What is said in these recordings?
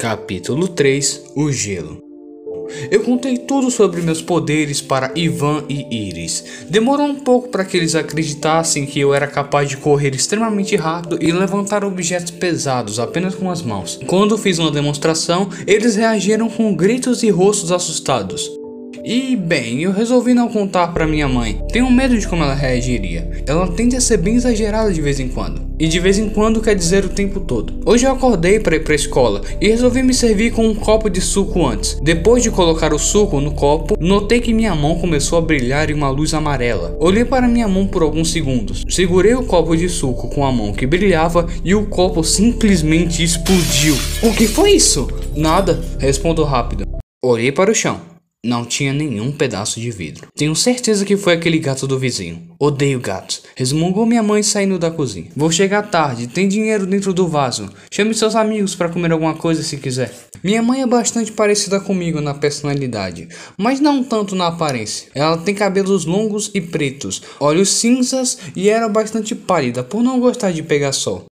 Capítulo 3 O Gelo eu contei tudo sobre meus poderes para Ivan e Iris. Demorou um pouco para que eles acreditassem que eu era capaz de correr extremamente rápido e levantar objetos pesados apenas com as mãos. Quando fiz uma demonstração, eles reagiram com gritos e rostos assustados. E bem, eu resolvi não contar para minha mãe. Tenho medo de como ela reagiria. Ela tende a ser bem exagerada de vez em quando. E de vez em quando quer dizer o tempo todo. Hoje eu acordei para ir para a escola e resolvi me servir com um copo de suco antes. Depois de colocar o suco no copo, notei que minha mão começou a brilhar em uma luz amarela. Olhei para minha mão por alguns segundos. Segurei o copo de suco com a mão que brilhava e o copo simplesmente explodiu. O que foi isso? Nada, respondo rápido. Olhei para o chão. Não tinha nenhum pedaço de vidro. Tenho certeza que foi aquele gato do vizinho. Odeio gatos. Resmungou minha mãe saindo da cozinha. Vou chegar tarde, tem dinheiro dentro do vaso. Chame seus amigos para comer alguma coisa se quiser. Minha mãe é bastante parecida comigo na personalidade, mas não tanto na aparência. Ela tem cabelos longos e pretos, olhos cinzas e era bastante pálida por não gostar de pegar sol.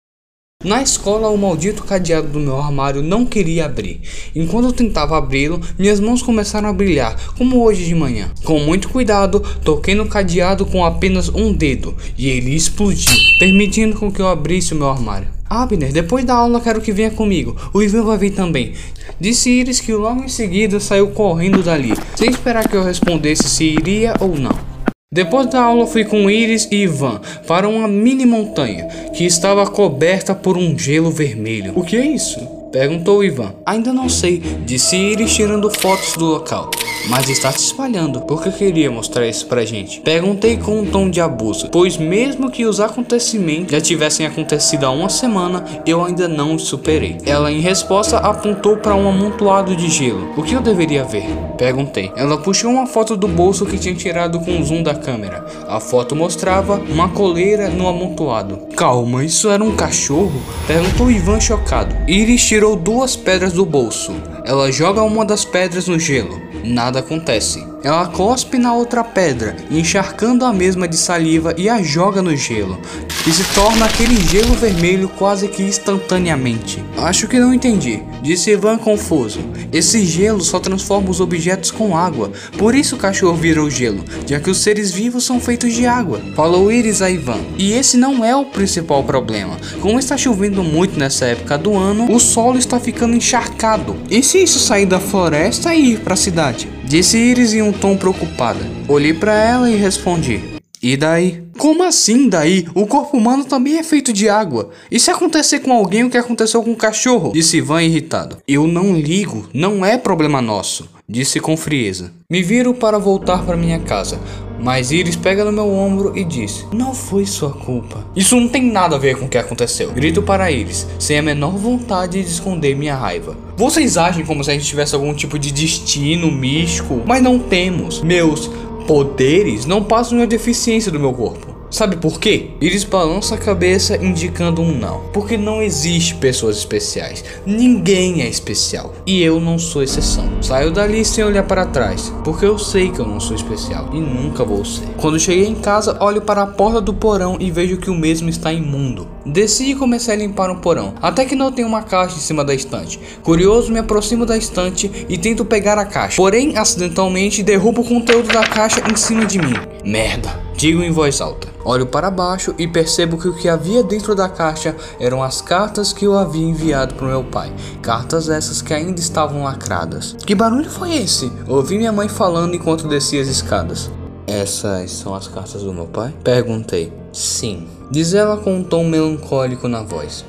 Na escola, o maldito cadeado do meu armário não queria abrir. Enquanto eu tentava abri-lo, minhas mãos começaram a brilhar, como hoje de manhã. Com muito cuidado, toquei no cadeado com apenas um dedo e ele explodiu, permitindo com que eu abrisse o meu armário. Abner, depois da aula quero que venha comigo. O Ivan vai vir também. Disse Iris que logo em seguida saiu correndo dali, sem esperar que eu respondesse se iria ou não. Depois da aula fui com Iris e Ivan para uma mini montanha que estava coberta por um gelo vermelho. O que é isso? Perguntou Ivan. Ainda não sei, disse Iris tirando fotos do local. Mas está se espalhando, porque queria mostrar isso pra gente. Perguntei com um tom de abuso, pois mesmo que os acontecimentos já tivessem acontecido há uma semana, eu ainda não os superei. Ela em resposta apontou para um amontoado de gelo. O que eu deveria ver? Perguntei. Ela puxou uma foto do bolso que tinha tirado com o zoom da câmera. A foto mostrava uma coleira no amontoado. Calma, isso era um cachorro? Perguntou Ivan chocado. Iris tirou duas pedras do bolso. Ela joga uma das pedras no gelo. Nada acontece. Ela cospe na outra pedra, encharcando a mesma de saliva e a joga no gelo, e se torna aquele gelo vermelho quase que instantaneamente. Acho que não entendi, disse Ivan confuso. Esse gelo só transforma os objetos com água, por isso o cachorro virou gelo, já que os seres vivos são feitos de água. Falou Iris a Ivan. E esse não é o principal problema. Como está chovendo muito nessa época do ano, o solo está ficando encharcado. E se isso sair da floresta e ir para a cidade? Disse Iris em um tom preocupada. Olhei para ela e respondi: E daí? Como assim daí? O corpo humano também é feito de água. E se acontecer com alguém o que aconteceu com o cachorro? Disse Ivan irritado. Eu não ligo, não é problema nosso. Disse com frieza. Me viro para voltar para minha casa, mas Iris pega no meu ombro e diz: Não foi sua culpa. Isso não tem nada a ver com o que aconteceu. Grito para Iris, sem a menor vontade de esconder minha raiva. Vocês agem como se a gente tivesse algum tipo de destino místico, mas não temos. Meus poderes não passam de uma deficiência do meu corpo. Sabe por quê? Iris balança a cabeça indicando um não. Porque não existe pessoas especiais. Ninguém é especial. E eu não sou exceção. Saio dali sem olhar para trás. Porque eu sei que eu não sou especial. E nunca vou ser. Quando cheguei em casa, olho para a porta do porão e vejo que o mesmo está imundo. Desci e comecei a limpar o porão. Até que notei uma caixa em cima da estante. Curioso, me aproximo da estante e tento pegar a caixa. Porém, acidentalmente, derrubo o conteúdo da caixa em cima de mim. Merda. Digo em voz alta. Olho para baixo e percebo que o que havia dentro da caixa eram as cartas que eu havia enviado para meu pai. Cartas essas que ainda estavam lacradas. Que barulho foi esse? Ouvi minha mãe falando enquanto descia as escadas. Essas são as cartas do meu pai? Perguntei. Sim. Diz ela com um tom melancólico na voz.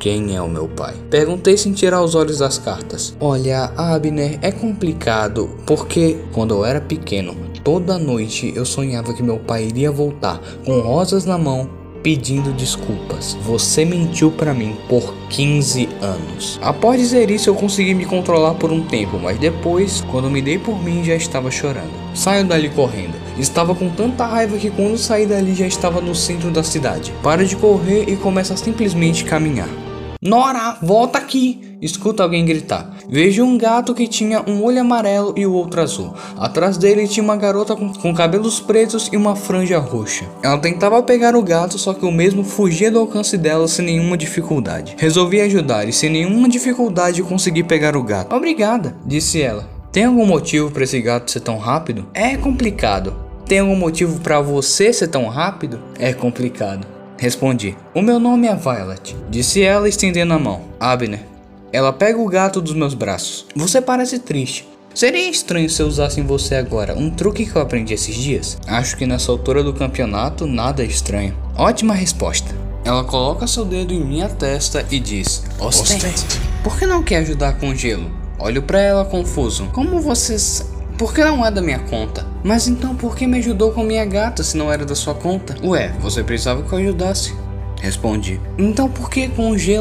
Quem é o meu pai? Perguntei sem tirar os olhos das cartas. Olha, Abner, é complicado porque quando eu era pequeno, toda noite eu sonhava que meu pai iria voltar com rosas na mão pedindo desculpas. Você mentiu para mim por 15 anos. Após dizer isso, eu consegui me controlar por um tempo, mas depois, quando me dei por mim, já estava chorando. Saio dali correndo. Estava com tanta raiva que quando saí dali já estava no centro da cidade. Para de correr e começa a simplesmente caminhar. Nora, volta aqui! Escuta alguém gritar. Vejo um gato que tinha um olho amarelo e o outro azul. Atrás dele tinha uma garota com, com cabelos pretos e uma franja roxa. Ela tentava pegar o gato, só que o mesmo fugia do alcance dela sem nenhuma dificuldade. Resolvi ajudar e sem nenhuma dificuldade consegui pegar o gato. Obrigada, disse ela. Tem algum motivo para esse gato ser tão rápido? É complicado. Tem algum motivo para você ser tão rápido? É complicado. Respondi. O meu nome é Violet, disse ela estendendo a mão. Abner. Ela pega o gato dos meus braços. Você parece triste. Seria estranho se eu usasse em você agora um truque que eu aprendi esses dias? Acho que nessa altura do campeonato nada é estranho. Ótima resposta. Ela coloca seu dedo em minha testa e diz: Ostente. Por que não quer ajudar com gelo? Olho para ela confuso. Como vocês. Por que não é da minha conta? Mas então por que me ajudou com minha gata se não era da sua conta? Ué, você precisava que eu ajudasse. Respondi. Então por que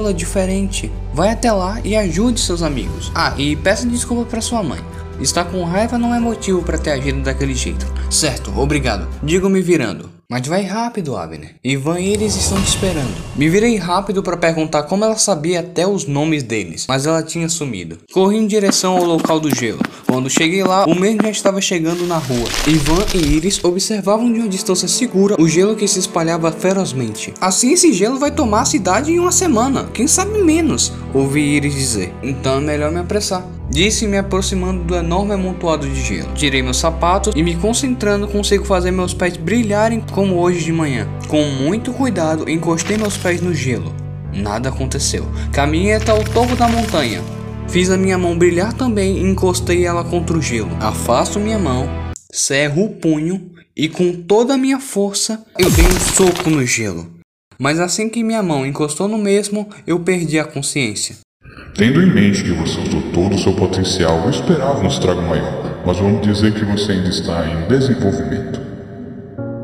é diferente? Vai até lá e ajude seus amigos. Ah, e peça desculpa para sua mãe. Estar com raiva não é motivo para ter agido daquele jeito. Certo, obrigado. Digo me virando. Mas vai rápido, Abner. Ivan e eles estão te esperando. Me virei rápido para perguntar como ela sabia até os nomes deles, mas ela tinha sumido. Corri em direção ao local do gelo. Quando cheguei lá, o mesmo já estava chegando na rua. Ivan e Iris observavam de uma distância segura o gelo que se espalhava ferozmente. Assim esse gelo vai tomar a cidade em uma semana, quem sabe menos, ouvi Iris dizer. Então é melhor me apressar. Disse me aproximando do enorme amontoado de gelo. Tirei meus sapatos e me concentrando consigo fazer meus pés brilharem como hoje de manhã. Com muito cuidado encostei meus pés no gelo. Nada aconteceu. Caminhei até o topo da montanha. Fiz a minha mão brilhar também e encostei ela contra o gelo. Afasto minha mão, cerro o punho e com toda a minha força eu dei um soco no gelo. Mas assim que minha mão encostou no mesmo, eu perdi a consciência. Tendo em mente que você usou todo o seu potencial, eu esperava um estrago maior, mas vamos dizer que você ainda está em desenvolvimento.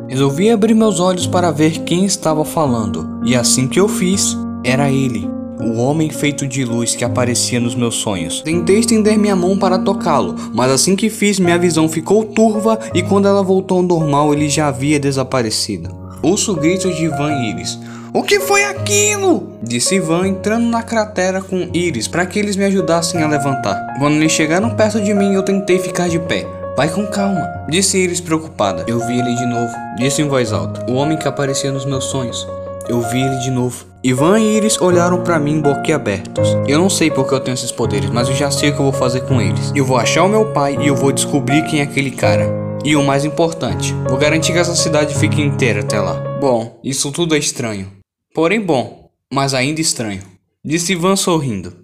Resolvi abrir meus olhos para ver quem estava falando, e assim que eu fiz, era ele, o homem feito de luz que aparecia nos meus sonhos. Tentei estender minha mão para tocá-lo, mas assim que fiz, minha visão ficou turva e quando ela voltou ao normal, ele já havia desaparecido. Ouço gritos de Ivan e Iris. O que foi aquilo? Disse Ivan entrando na cratera com Iris para que eles me ajudassem a levantar. Quando eles chegaram perto de mim, eu tentei ficar de pé. Vai com calma, disse Iris preocupada. Eu vi ele de novo, disse em voz alta. O homem que aparecia nos meus sonhos. Eu vi ele de novo. Ivan e Iris olharam para mim boquiabertos. Eu não sei porque eu tenho esses poderes, mas eu já sei o que eu vou fazer com eles. Eu vou achar o meu pai e eu vou descobrir quem é aquele cara. E o mais importante, vou garantir que essa cidade fique inteira até lá. Bom, isso tudo é estranho. Porém bom, mas ainda estranho. Disse Ivan sorrindo.